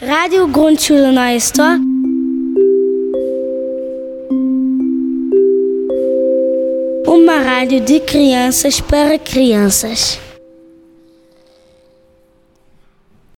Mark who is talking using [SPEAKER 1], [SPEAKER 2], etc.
[SPEAKER 1] Rádio Grundschule Neuestor. Uma rádio de crianças para crianças.